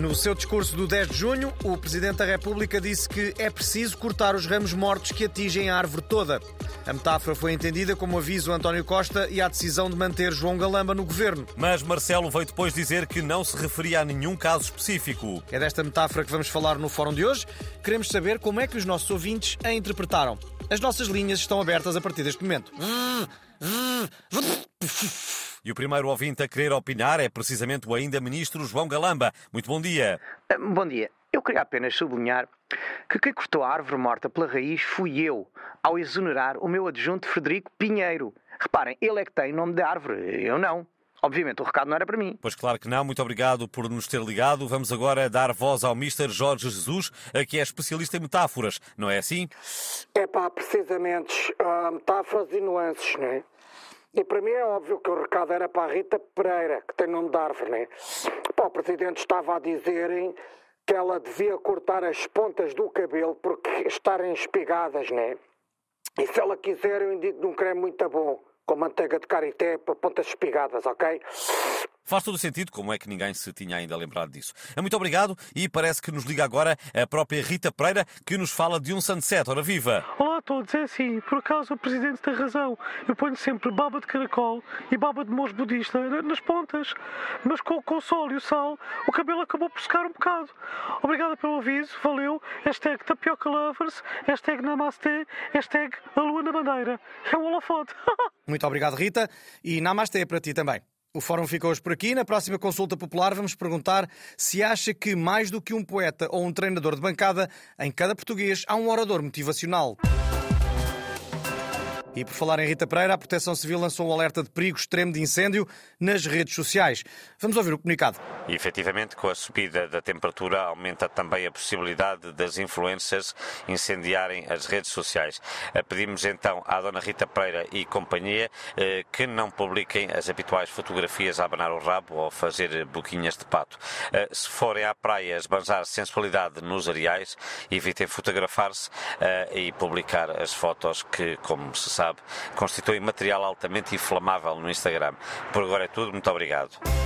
No seu discurso do 10 de junho, o Presidente da República disse que é preciso cortar os ramos mortos que atingem a árvore toda. A metáfora foi entendida como aviso a António Costa e à decisão de manter João Galamba no governo. Mas Marcelo veio depois dizer que não se referia a nenhum caso específico. É desta metáfora que vamos falar no fórum de hoje. Queremos saber como é que os nossos ouvintes a interpretaram. As nossas linhas estão abertas a partir deste momento. E o primeiro ouvinte a querer opinar é precisamente o ainda ministro João Galamba. Muito bom dia. Ah, bom dia. Eu queria apenas sublinhar que quem cortou a árvore morta pela raiz fui eu, ao exonerar o meu adjunto Frederico Pinheiro. Reparem, ele é que tem nome de árvore, eu não. Obviamente, o recado não era para mim. Pois claro que não. Muito obrigado por nos ter ligado. Vamos agora dar voz ao Mr. Jorge Jesus, que é especialista em metáforas. Não é assim? É pá, precisamente. Uh, metáforas e nuances, não é? E para mim é óbvio que o recado era para a Rita Pereira, que tem nome de árvore, né? Pá, o Presidente estava a dizerem que ela devia cortar as pontas do cabelo porque estarem espigadas, né? E se ela quiser, eu indico um creme muito bom, com manteiga de karité para pontas espigadas, ok? Faz todo o sentido, como é que ninguém se tinha ainda lembrado disso. É muito obrigado e parece que nos liga agora a própria Rita Pereira, que nos fala de um sunset. Ora viva! Olá a todos, é assim, por acaso o Presidente tem razão. Eu ponho sempre baba de caracol e baba de moço budista nas pontas. Mas com, com o sol e o sal, o cabelo acabou por secar um bocado. Obrigada pelo aviso, valeu. Hashtag tapioca lovers, hashtag namastê, hashtag a lua na bandeira. É um holofote. Muito obrigado, Rita. E namastê para ti também. O fórum fica hoje por aqui. Na próxima consulta popular vamos perguntar se acha que mais do que um poeta ou um treinador de bancada, em cada português há um orador motivacional. E por falar em Rita Pereira, a Proteção Civil lançou um alerta de perigo extremo de incêndio nas redes sociais. Vamos ouvir o comunicado. E efetivamente, com a subida da temperatura, aumenta também a possibilidade das influências incendiarem as redes sociais. Eh, pedimos então à Dona Rita Pereira e companhia eh, que não publiquem as habituais fotografias a abanar o rabo ou fazer boquinhas de pato. Eh, se forem à praia esbanjar sensualidade nos areais, evitem fotografar-se e publicar as fotos que, como se sabe, constituem material altamente inflamável no Instagram. Por agora é tudo, muito obrigado.